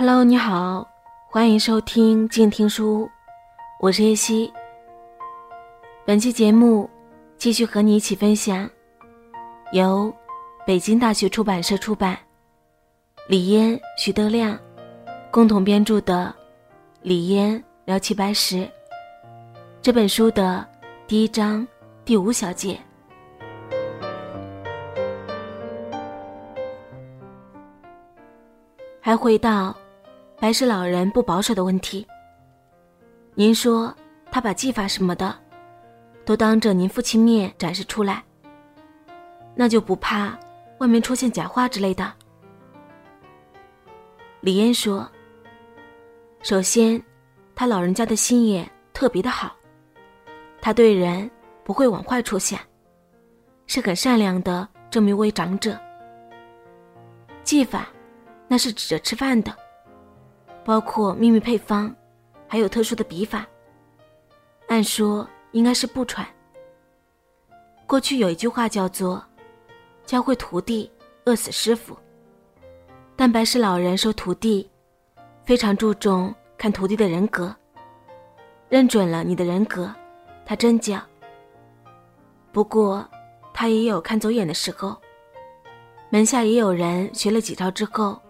Hello，你好，欢迎收听静听书，我是叶希。本期节目继续和你一起分享由北京大学出版社出版、李嫣、徐德亮共同编著的《李嫣聊齐白石》这本书的第一章第五小节。还回到白石老人不保守的问题。您说他把技法什么的都当着您父亲面展示出来，那就不怕外面出现假话之类的？李嫣说：“首先，他老人家的心眼特别的好，他对人不会往坏处想，是很善良的这么一位长者。技法。”那是指着吃饭的，包括秘密配方，还有特殊的笔法。按说应该是不传。过去有一句话叫做“教会徒弟，饿死师傅”，但白石老人收徒弟，非常注重看徒弟的人格，认准了你的人格，他真教。不过，他也有看走眼的时候，门下也有人学了几招之后。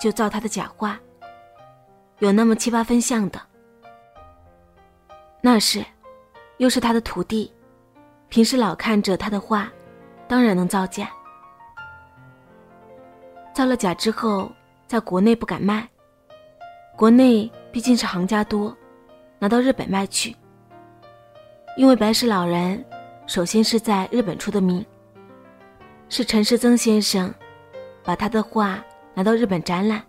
就造他的假话，有那么七八分像的。那是，又是他的徒弟，平时老看着他的画，当然能造假。造了假之后，在国内不敢卖，国内毕竟是行家多，拿到日本卖去。因为白石老人首先是在日本出的名，是陈世曾先生把他的画。拿到日本展览，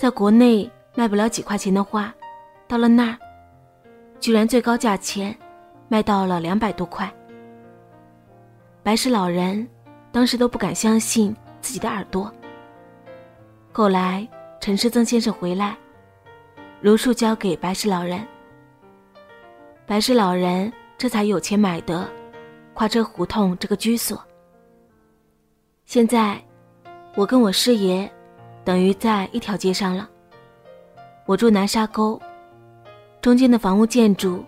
在国内卖不了几块钱的画，到了那儿，居然最高价钱卖到了两百多块。白石老人当时都不敢相信自己的耳朵。后来陈世曾先生回来，如数交给白石老人，白石老人这才有钱买的跨车胡同这个居所。现在。我跟我师爷，等于在一条街上了。我住南沙沟，中间的房屋建筑，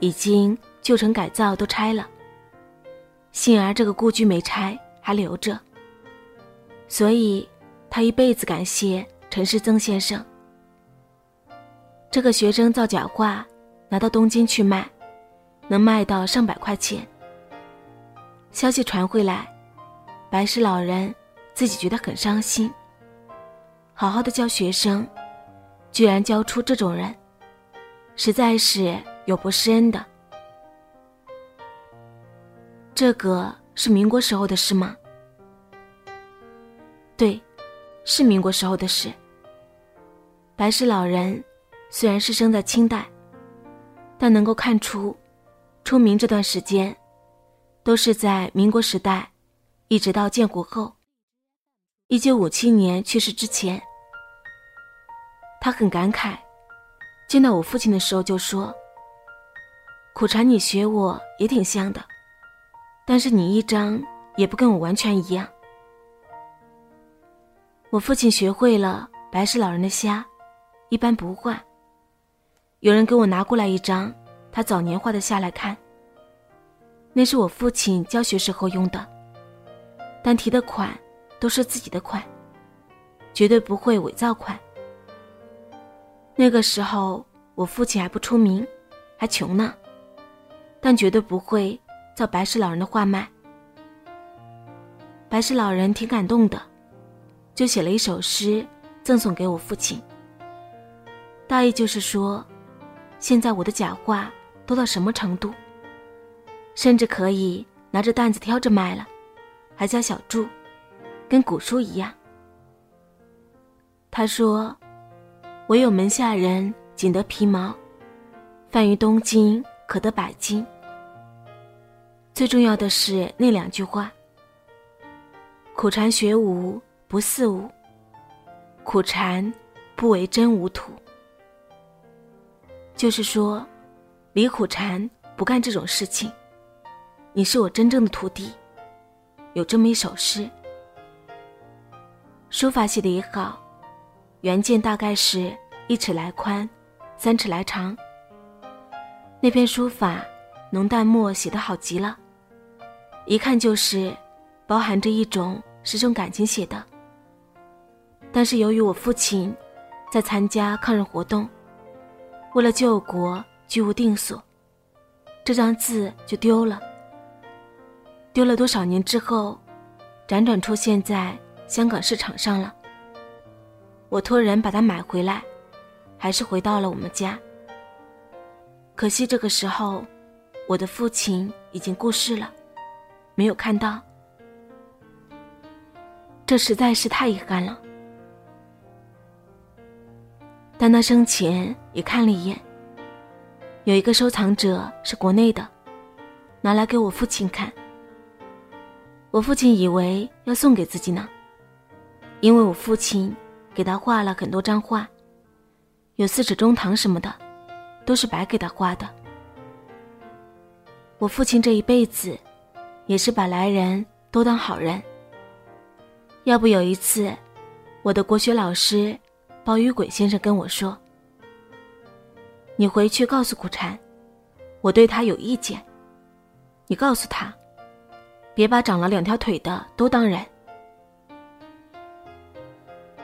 已经旧城改造都拆了。幸而这个故居没拆，还留着。所以，他一辈子感谢陈世曾先生。这个学生造假画，拿到东京去卖，能卖到上百块钱。消息传回来，白石老人。自己觉得很伤心。好好的教学生，居然教出这种人，实在是有不施恩的。这个是民国时候的事吗？对，是民国时候的事。白石老人虽然是生在清代，但能够看出，出名这段时间，都是在民国时代，一直到建国后。一九五七年去世之前，他很感慨，见到我父亲的时候就说：“苦禅，你学我也挺像的，但是你一张也不跟我完全一样。”我父亲学会了白石老人的虾，一般不画。有人给我拿过来一张他早年画的虾来看，那是我父亲教学时候用的，但提的款。都是自己的款，绝对不会伪造款。那个时候我父亲还不出名，还穷呢，但绝对不会造白石老人的画卖。白石老人挺感动的，就写了一首诗赠送给我父亲。大意就是说，现在我的假画多到什么程度，甚至可以拿着担子挑着卖了，还叫小柱。跟古书一样。他说：“唯有门下人仅得皮毛，贩于东京可得百金。”最重要的是那两句话：“苦禅学无不似无，苦禅不为真无土。”就是说，李苦禅不干这种事情。你是我真正的徒弟。有这么一首诗。书法写的也好，原件大概是一尺来宽，三尺来长。那篇书法浓淡墨写得好极了，一看就是包含着一种十种感情写的。但是由于我父亲在参加抗日活动，为了救国居无定所，这张字就丢了。丢了多少年之后，辗转出现在香港市场上了。我托人把它买回来，还是回到了我们家。可惜这个时候，我的父亲已经过世了，没有看到。这实在是太遗憾了。但他生前也看了一眼，有一个收藏者是国内的，拿来给我父亲看。我父亲以为要送给自己呢，因为我父亲。给他画了很多张画，有四尺中堂什么的，都是白给他画的。我父亲这一辈子，也是把来人都当好人。要不有一次，我的国学老师包玉鬼先生跟我说：“你回去告诉苦禅，我对他有意见。你告诉他，别把长了两条腿的都当人。”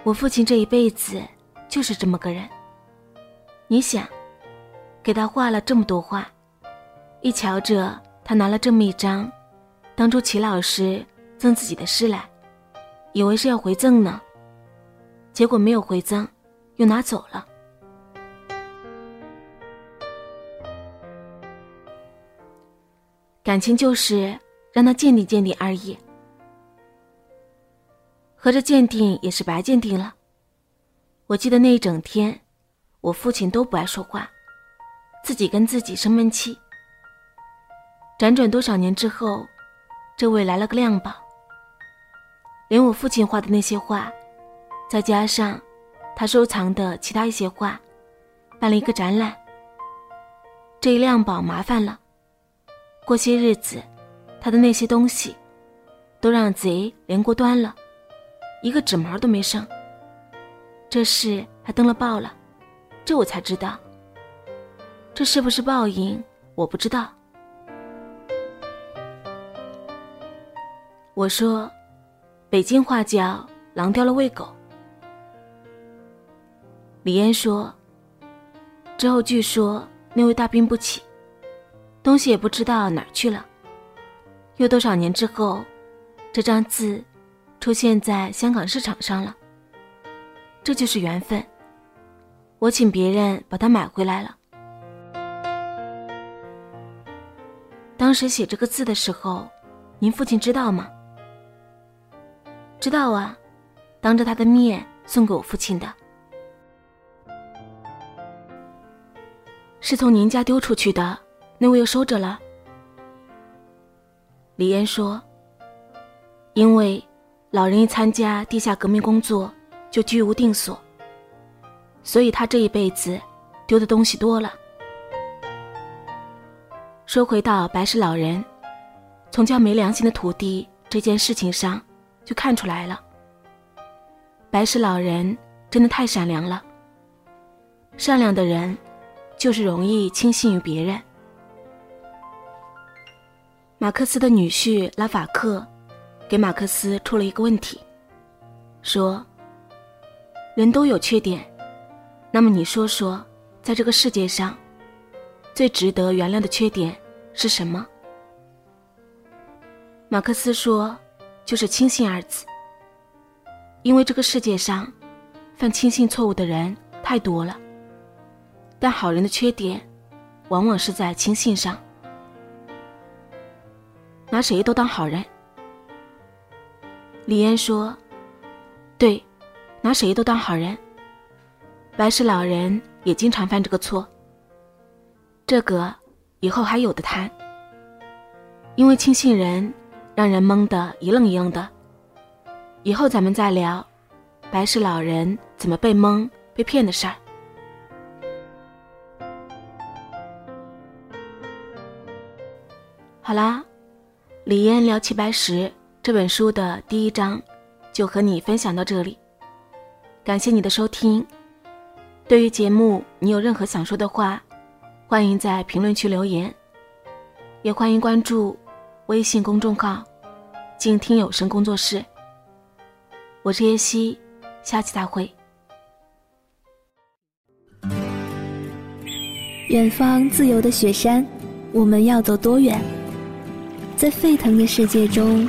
我父亲这一辈子就是这么个人。你想，给他画了这么多画，一瞧着他拿了这么一张，当初齐老师赠自己的诗来，以为是要回赠呢，结果没有回赠，又拿走了。感情就是让他鉴定鉴定而已。合着鉴定也是白鉴定了。我记得那一整天，我父亲都不爱说话，自己跟自己生闷气。辗转多少年之后，这位来了个亮宝，连我父亲画的那些画，再加上他收藏的其他一些画，办了一个展览。这一亮宝麻烦了，过些日子，他的那些东西，都让贼连锅端了。一个纸毛都没剩。这事还登了报了，这我才知道。这是不是报应？我不知道。我说，北京话叫“狼叼了喂狗”。李嫣说，之后据说那位大病不起，东西也不知道哪儿去了。又多少年之后，这张字。出现在香港市场上了，这就是缘分。我请别人把它买回来了。当时写这个字的时候，您父亲知道吗？知道啊，当着他的面送给我父亲的。是从您家丢出去的，那位又收着了。李嫣说：“因为。”老人一参加地下革命工作，就居无定所，所以他这一辈子丢的东西多了。说回到白石老人，从叫没良心的徒弟这件事情上，就看出来了。白石老人真的太善良了。善良的人，就是容易轻信于别人。马克思的女婿拉法克。给马克思出了一个问题，说：“人都有缺点，那么你说说，在这个世界上，最值得原谅的缺点是什么？”马克思说：“就是轻信二字。因为这个世界上，犯轻信错误的人太多了，但好人的缺点，往往是在轻信上，拿谁都当好人。”李嫣说：“对，拿谁都当好人。白石老人也经常犯这个错。这个以后还有的谈。因为轻信人，让人懵得一愣一愣的。以后咱们再聊，白石老人怎么被蒙、被骗的事儿。”好啦，李嫣聊齐白石。这本书的第一章，就和你分享到这里。感谢你的收听。对于节目，你有任何想说的话，欢迎在评论区留言，也欢迎关注微信公众号“静听有声工作室”。我是叶希，下期再会。远方自由的雪山，我们要走多远？在沸腾的世界中，